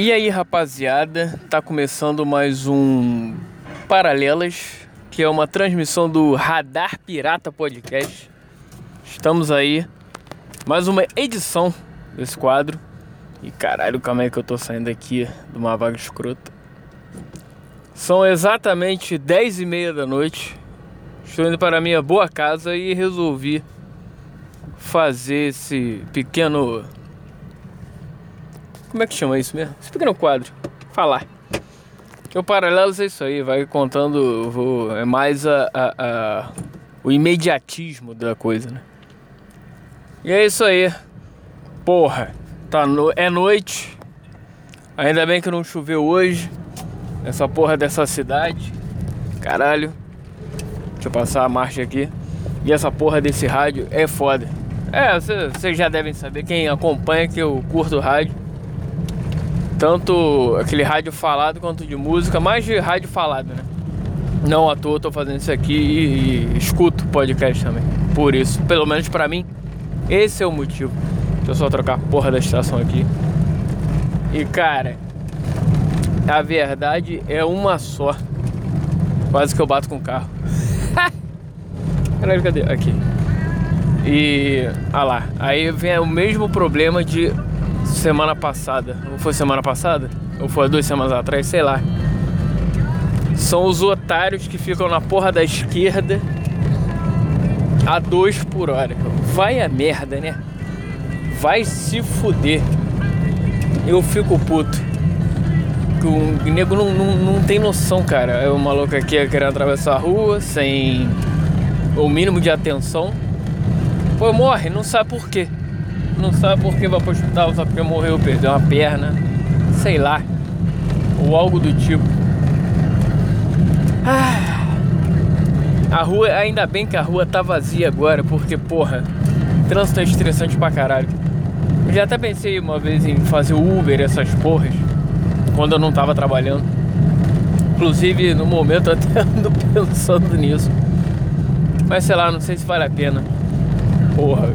E aí, rapaziada, tá começando mais um Paralelas, que é uma transmissão do Radar Pirata Podcast. Estamos aí, mais uma edição desse quadro. E caralho, calma aí que eu tô saindo aqui de uma vaga escrota. São exatamente 10 e meia da noite. Estou indo para minha boa casa e resolvi fazer esse pequeno. Como é que chama isso mesmo? Esse pequeno quadro. Falar. O paralelo é isso aí, vai contando. Vou, é mais a, a, a, o imediatismo da coisa, né? E é isso aí. Porra, tá no, é noite. Ainda bem que não choveu hoje. Essa porra dessa cidade. Caralho. Deixa eu passar a marcha aqui. E essa porra desse rádio é foda. É, vocês já devem saber, quem acompanha que eu curto rádio. Tanto aquele rádio falado quanto de música, mais de rádio falado, né? Não à toa tô fazendo isso aqui e, e escuto podcast também. Por isso, pelo menos para mim, esse é o motivo. Deixa eu só trocar a porra da estação aqui. E cara, a verdade é uma só. Quase que eu bato com o carro. Caralho, cadê? Aqui. E. Ah lá. Aí vem o mesmo problema de semana passada. Ou foi semana passada? Ou foi duas semanas atrás? Sei lá. São os otários que ficam na porra da esquerda a 2 por hora. Vai a merda, né? Vai se fuder. Eu fico puto. O nego não, não, não tem noção, cara. É o maluco aqui querendo atravessar a rua sem o mínimo de atenção. Pô, morre, não sabe por quê. Não sabe por que vai pro hospital, só porque morreu, perdeu uma perna, sei lá. Ou algo do tipo. Ah, a rua, ainda bem que a rua tá vazia agora, porque, porra, trânsito é estressante pra caralho. Eu já até pensei uma vez em fazer Uber, essas porras, quando eu não tava trabalhando. Inclusive, no momento, até ando pensando nisso. Mas sei lá, não sei se vale a pena. Porra,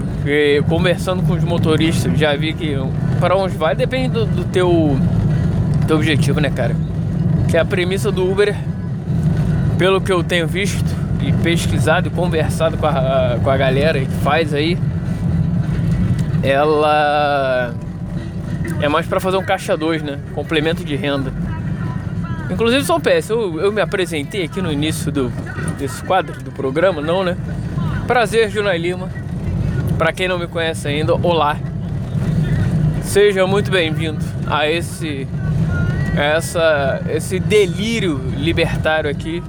conversando com os motoristas, já vi que para onde vai depende do, do teu, teu objetivo, né, cara? Que a premissa do Uber, pelo que eu tenho visto e pesquisado e conversado com a, com a galera que faz aí, ela é mais para fazer um caixa 2, né? Complemento de renda. Inclusive, um PS, eu, eu me apresentei aqui no início do, desse quadro do programa, não, né? Prazer, Junai Lima para quem não me conhece ainda, olá. Seja muito bem-vindo a esse essa esse delírio libertário aqui.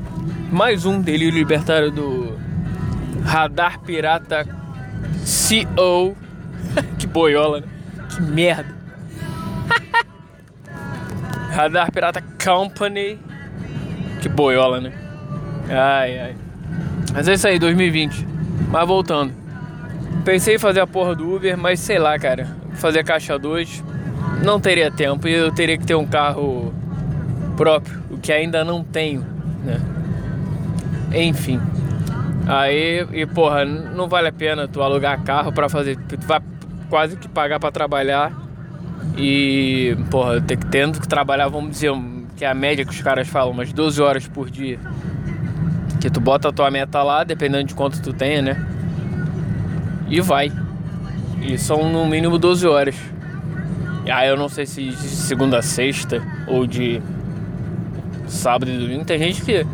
Mais um delírio libertário do Radar Pirata CO. que boiola, né? Que merda. Radar Pirata Company. Que boiola, né? Ai, ai. Mas é isso aí, 2020. Mas voltando. Pensei em fazer a porra do Uber, mas sei lá, cara. Fazer caixa 2 não teria tempo e eu teria que ter um carro próprio, o que ainda não tenho, né? Enfim. Aí, e porra, não vale a pena tu alugar carro para fazer. Tu vai quase que pagar para trabalhar e, porra, ter que tendo que trabalhar, vamos dizer, que é a média que os caras falam, umas 12 horas por dia. Que tu bota a tua meta lá, dependendo de quanto tu tenha, né? E vai. E são no mínimo 12 horas. Aí eu não sei se de segunda a sexta ou de sábado e domingo. Tem gente que.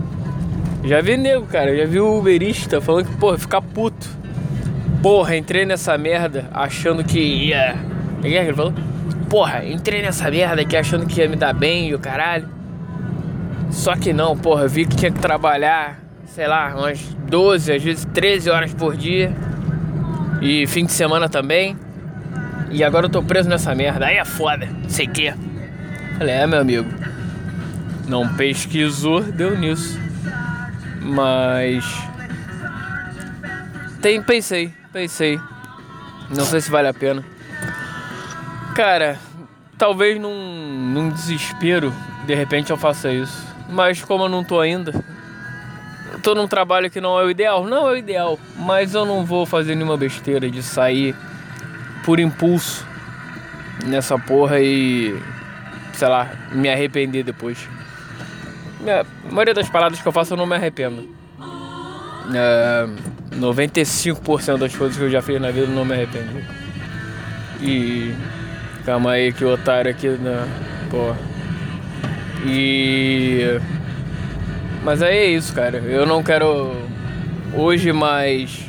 Já vi nego, cara. Já vi o Uberista falando que, porra, ficar puto. Porra, entrei nessa merda achando que ia. O que é que ele falou? Porra, entrei nessa merda aqui achando que ia me dar bem e o caralho. Só que não, porra, vi que tinha que trabalhar, sei lá, umas 12, às vezes 13 horas por dia e fim de semana também. E agora eu tô preso nessa merda. Aí é foda, sei que. Falei, é meu amigo. Não pesquisou, deu nisso. Mas. Tem, pensei, pensei. Não sei se vale a pena. Cara, talvez num, num desespero, de repente eu faça isso. Mas como eu não tô ainda, tô num trabalho que não é o ideal? Não é o ideal, mas eu não vou fazer nenhuma besteira de sair por impulso nessa porra e sei lá, me arrepender depois. A maioria das paradas que eu faço eu não me arrependo. É, 95% das coisas que eu já fiz na vida eu não me arrependi. E. Calma aí que o otário aqui na. Pô. E. Mas aí é isso, cara. Eu não quero hoje mais.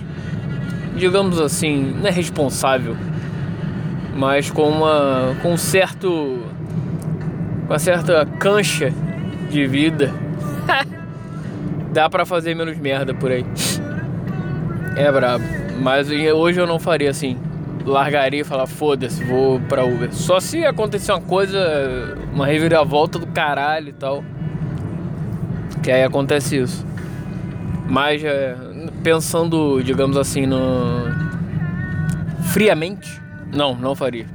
Digamos assim, não é responsável. Mas com uma. com um certo. com uma certa cancha de vida. Dá pra fazer menos merda por aí. É brabo. Mas hoje eu não faria assim largaria e falar, foda-se, vou pra Uber. Só se acontecer uma coisa, uma reviravolta do caralho e tal. Que aí acontece isso. Mas é, pensando, digamos assim, no. friamente, não, não faria.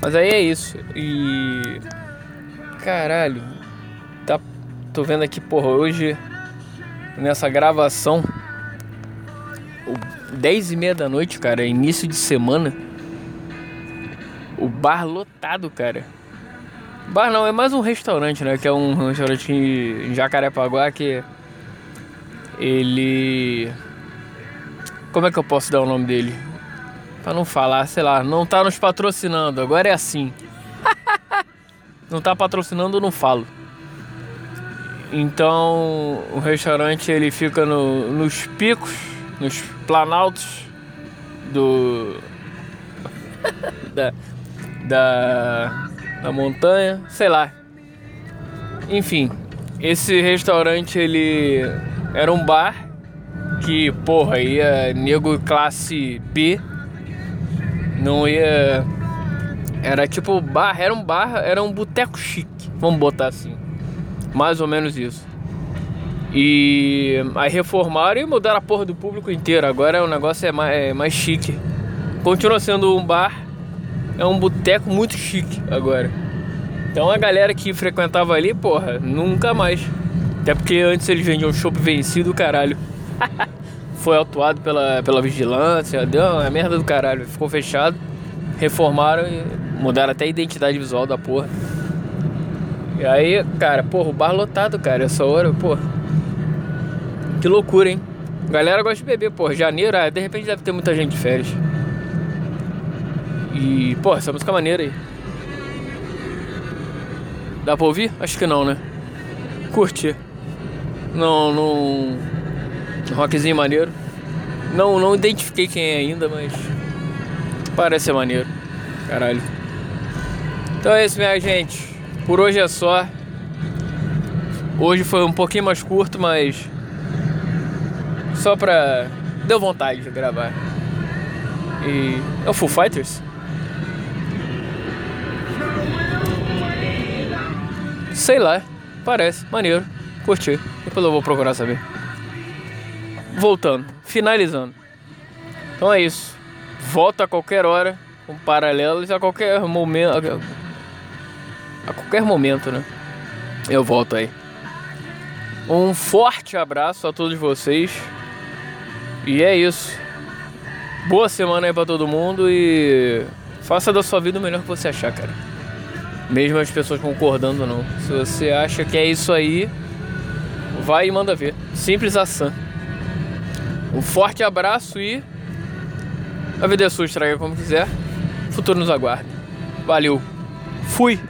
Mas aí é isso. E. Caralho. Tá. Tô vendo aqui, porra, hoje. Nessa gravação 10 e meia da noite, cara, início de semana. O bar lotado, cara. Bar não, é mais um restaurante, né? Que é um restaurante em Jacarepaguá que ele. Como é que eu posso dar o nome dele? Pra não falar, sei lá, não tá nos patrocinando, agora é assim. não tá patrocinando, eu não falo. Então, o restaurante ele fica no, nos picos nos planaltos do da, da da montanha, sei lá. Enfim, esse restaurante ele era um bar que, porra, ia nego classe B, não ia era tipo bar, era um bar, era um boteco chique, vamos botar assim. Mais ou menos isso. E aí reformaram e mudaram a porra do público inteiro. Agora o negócio é mais, é mais chique. Continua sendo um bar, é um boteco muito chique agora. Então a galera que frequentava ali, porra, nunca mais. Até porque antes eles vendiam chopp vencido, caralho. Foi autuado pela, pela vigilância, deu uma merda do caralho. Ficou fechado, reformaram e mudaram até a identidade visual da porra. E aí, cara, porra, o bar lotado, cara, essa hora, porra. Que loucura, hein? Galera gosta de beber, pô. Janeiro, ah, de repente deve ter muita gente de férias. E, pô, essa música é maneira aí. Dá pra ouvir? Acho que não, né? Curti. Não, não. Rockzinho maneiro. Não, não identifiquei quem é ainda, mas. Parece ser maneiro. Caralho. Então é isso, minha gente. Por hoje é só. Hoje foi um pouquinho mais curto, mas só pra. Deu vontade de gravar. E. É o Full Fighters? Sei lá, parece, maneiro, curti. Depois eu vou procurar saber. Voltando, finalizando. Então é isso. Volta a qualquer hora, com paralelos a qualquer momento. A qualquer momento, né? Eu volto aí. Um forte abraço a todos vocês. E é isso. Boa semana aí pra todo mundo e faça da sua vida o melhor que você achar, cara. Mesmo as pessoas concordando ou não. Se você acha que é isso aí, vai e manda ver. Simples assim. Um forte abraço e a vida é sua, estraga como quiser. O futuro nos aguarde. Valeu. Fui.